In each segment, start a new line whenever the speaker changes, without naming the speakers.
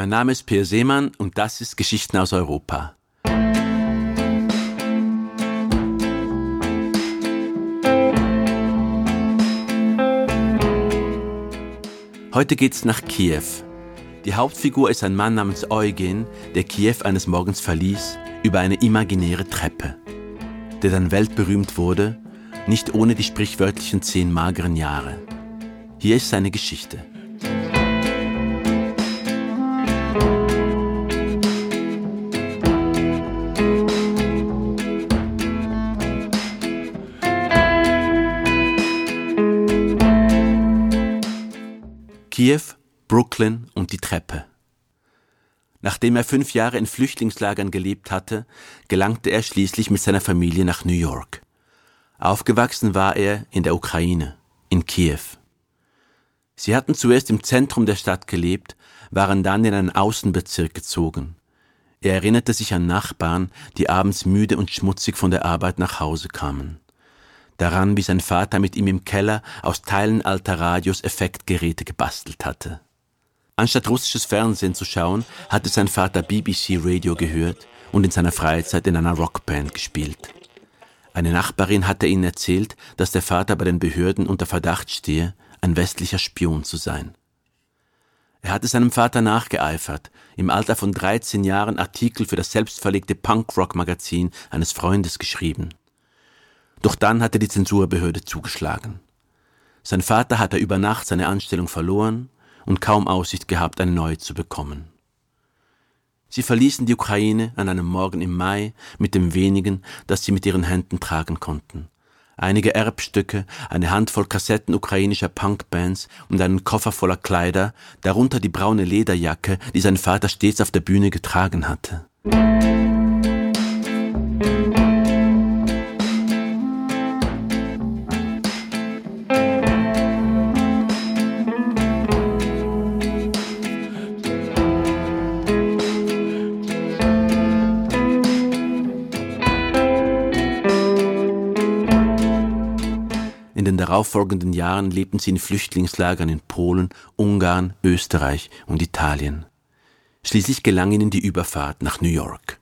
Mein Name ist Peer Seemann und das ist Geschichten aus Europa. Heute geht's nach Kiew. Die Hauptfigur ist ein Mann namens Eugen, der Kiew eines Morgens verließ über eine imaginäre Treppe, der dann weltberühmt wurde, nicht ohne die sprichwörtlichen zehn mageren Jahre. Hier ist seine Geschichte. Kiew, Brooklyn und die Treppe. Nachdem er fünf Jahre in Flüchtlingslagern gelebt hatte, gelangte er schließlich mit seiner Familie nach New York. Aufgewachsen war er in der Ukraine, in Kiew. Sie hatten zuerst im Zentrum der Stadt gelebt, waren dann in einen Außenbezirk gezogen. Er erinnerte sich an Nachbarn, die abends müde und schmutzig von der Arbeit nach Hause kamen daran, wie sein Vater mit ihm im Keller aus Teilen alter Radios Effektgeräte gebastelt hatte. Anstatt russisches Fernsehen zu schauen, hatte sein Vater BBC Radio gehört und in seiner Freizeit in einer Rockband gespielt. Eine Nachbarin hatte ihnen erzählt, dass der Vater bei den Behörden unter Verdacht stehe, ein westlicher Spion zu sein. Er hatte seinem Vater nachgeeifert, im Alter von 13 Jahren Artikel für das selbstverlegte Punkrock-Magazin eines Freundes geschrieben. Doch dann hatte die Zensurbehörde zugeschlagen. Sein Vater hatte über Nacht seine Anstellung verloren und kaum Aussicht gehabt, eine neue zu bekommen. Sie verließen die Ukraine an einem Morgen im Mai mit dem wenigen, das sie mit ihren Händen tragen konnten. Einige Erbstücke, eine Handvoll Kassetten ukrainischer Punkbands und einen Koffer voller Kleider, darunter die braune Lederjacke, die sein Vater stets auf der Bühne getragen hatte. Darauffolgenden Jahren lebten sie in Flüchtlingslagern in Polen, Ungarn, Österreich und Italien. Schließlich gelang ihnen die Überfahrt nach New York.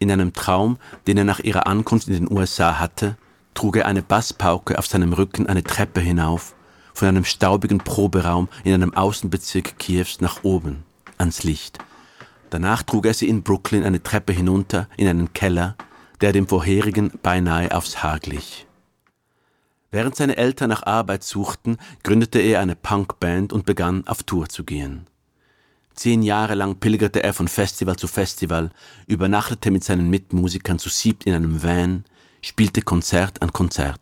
In einem Traum, den er nach ihrer Ankunft in den USA hatte, trug er eine Basspauke auf seinem Rücken eine Treppe hinauf, von einem staubigen Proberaum in einem Außenbezirk Kiews nach oben, ans Licht. Danach trug er sie in Brooklyn eine Treppe hinunter in einen Keller, der dem vorherigen beinahe aufs Haar glich. Während seine Eltern nach Arbeit suchten, gründete er eine Punkband und begann auf Tour zu gehen. Zehn Jahre lang pilgerte er von Festival zu Festival, übernachtete mit seinen Mitmusikern zu siebt in einem Van, spielte Konzert an Konzert.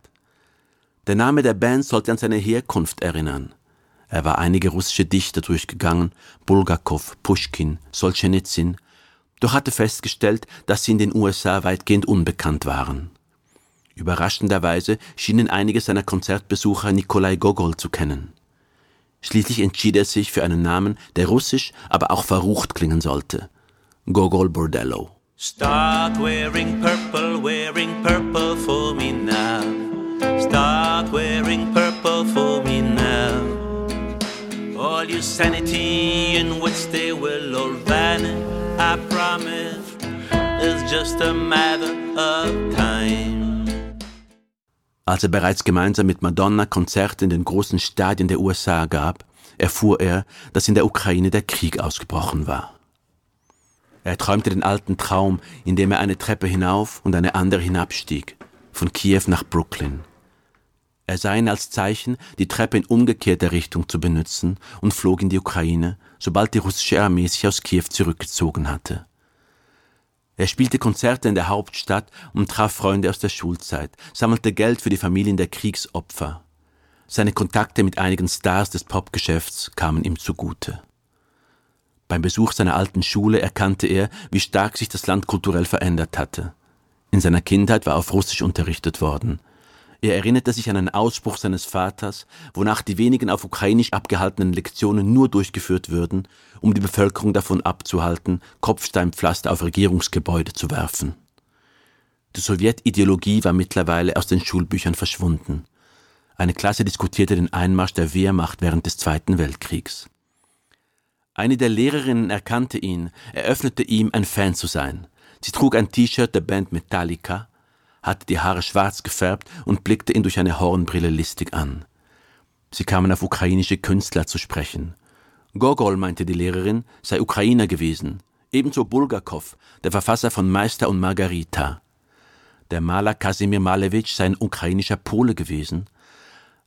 Der Name der Band sollte an seine Herkunft erinnern. Er war einige russische Dichter durchgegangen, Bulgakov, Pushkin, Solzhenitsyn, doch hatte festgestellt, dass sie in den USA weitgehend unbekannt waren. Überraschenderweise schienen einige seiner Konzertbesucher Nikolai Gogol zu kennen. Schließlich entschied er sich für einen Namen, der russisch, aber auch verrucht klingen sollte. Gogol Bordello. Start wearing purple, wearing purple for me now. Start wearing purple for me now. All your sanity in which they will all vanish, I promise, it's just a matter of time. Als er bereits gemeinsam mit Madonna Konzerte in den großen Stadien der USA gab, erfuhr er, dass in der Ukraine der Krieg ausgebrochen war. Er träumte den alten Traum, in dem er eine Treppe hinauf und eine andere hinabstieg, von Kiew nach Brooklyn. Er sah ihn als Zeichen, die Treppe in umgekehrter Richtung zu benutzen und flog in die Ukraine, sobald die russische Armee sich aus Kiew zurückgezogen hatte. Er spielte Konzerte in der Hauptstadt und traf Freunde aus der Schulzeit, sammelte Geld für die Familien der Kriegsopfer. Seine Kontakte mit einigen Stars des Popgeschäfts kamen ihm zugute. Beim Besuch seiner alten Schule erkannte er, wie stark sich das Land kulturell verändert hatte. In seiner Kindheit war auf Russisch unterrichtet worden. Er erinnerte sich an einen Ausspruch seines Vaters, wonach die wenigen auf Ukrainisch abgehaltenen Lektionen nur durchgeführt würden, um die Bevölkerung davon abzuhalten, Kopfsteinpflaster auf Regierungsgebäude zu werfen. Die Sowjetideologie war mittlerweile aus den Schulbüchern verschwunden. Eine Klasse diskutierte den Einmarsch der Wehrmacht während des Zweiten Weltkriegs. Eine der Lehrerinnen erkannte ihn, eröffnete ihm, ein Fan zu sein. Sie trug ein T-Shirt der Band Metallica, hatte die Haare schwarz gefärbt und blickte ihn durch eine Hornbrille listig an. Sie kamen auf ukrainische Künstler zu sprechen. Gogol, meinte die Lehrerin, sei Ukrainer gewesen, ebenso Bulgakov, der Verfasser von Meister und Margarita. Der Maler Kasimir Malevich sei ein ukrainischer Pole gewesen.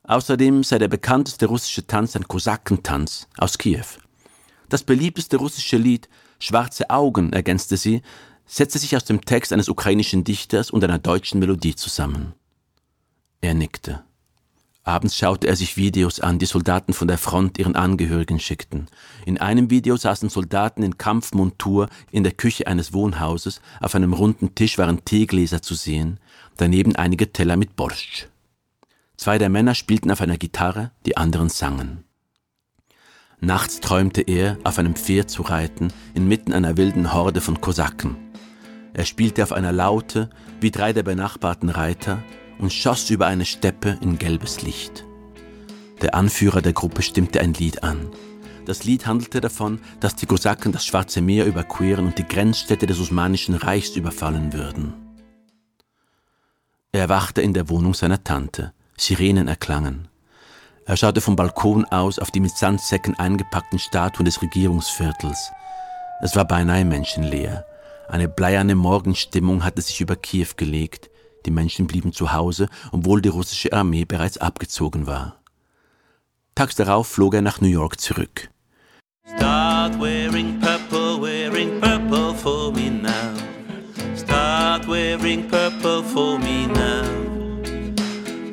Außerdem sei der bekannteste russische Tanz ein Kosakentanz aus Kiew. Das beliebteste russische Lied Schwarze Augen, ergänzte sie, setzte sich aus dem Text eines ukrainischen Dichters und einer deutschen Melodie zusammen. Er nickte. Abends schaute er sich Videos an, die Soldaten von der Front ihren Angehörigen schickten. In einem Video saßen Soldaten in Kampfmontur in der Küche eines Wohnhauses, auf einem runden Tisch waren Teegläser zu sehen, daneben einige Teller mit Borscht. Zwei der Männer spielten auf einer Gitarre, die anderen sangen. Nachts träumte er, auf einem Pferd zu reiten, inmitten einer wilden Horde von Kosaken. Er spielte auf einer Laute, wie drei der benachbarten Reiter, und schoss über eine Steppe in gelbes Licht. Der Anführer der Gruppe stimmte ein Lied an. Das Lied handelte davon, dass die Kosaken das Schwarze Meer überqueren und die Grenzstädte des Osmanischen Reichs überfallen würden. Er erwachte in der Wohnung seiner Tante. Sirenen erklangen. Er schaute vom Balkon aus auf die mit Sandsäcken eingepackten Statuen des Regierungsviertels. Es war beinahe menschenleer. Eine bleierne Morgenstimmung hatte sich über Kiew gelegt. Die Menschen blieben zu Hause, obwohl die russische Armee bereits abgezogen war. Tags darauf flog er nach New York zurück. Start wearing purple, wearing purple for me now. Start wearing purple for me now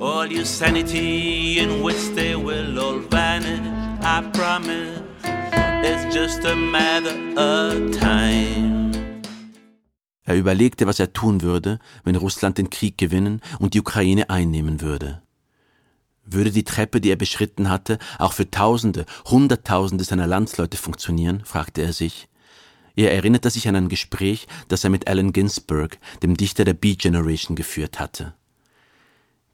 all your sanity in which they will all vanish. I promise it's just a matter of time. Er überlegte, was er tun würde, wenn Russland den Krieg gewinnen und die Ukraine einnehmen würde. Würde die Treppe, die er beschritten hatte, auch für Tausende, Hunderttausende seiner Landsleute funktionieren? fragte er sich. Er erinnerte sich an ein Gespräch, das er mit Allen Ginsberg, dem Dichter der Beat Generation, geführt hatte.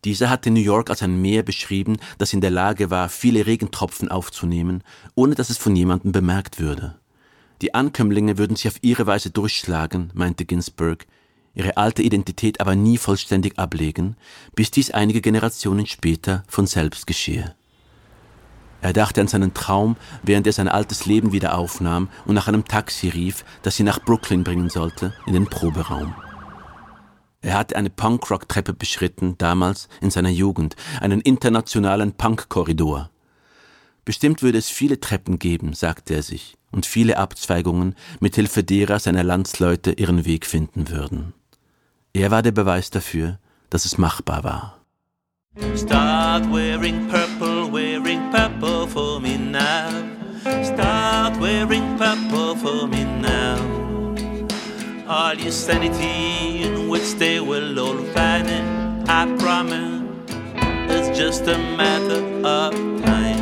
Dieser hatte New York als ein Meer beschrieben, das in der Lage war, viele Regentropfen aufzunehmen, ohne dass es von jemandem bemerkt würde. Die Ankömmlinge würden sich auf ihre Weise durchschlagen, meinte Ginsberg, ihre alte Identität aber nie vollständig ablegen, bis dies einige Generationen später von selbst geschehe. Er dachte an seinen Traum, während er sein altes Leben wieder aufnahm und nach einem Taxi rief, das sie nach Brooklyn bringen sollte, in den Proberaum. Er hatte eine Punkrock-Treppe beschritten, damals in seiner Jugend, einen internationalen Punk-Korridor. Bestimmt würde es viele Treppen geben, sagte er sich, und viele Abzweigungen, mit Hilfe derer seine Landsleute ihren Weg finden würden. Er war der Beweis dafür, dass es machbar war. Start wearing purple, wearing purple for me now. Start wearing purple for me now all your sanity in which they will all vanish. I promise it's just a matter of time.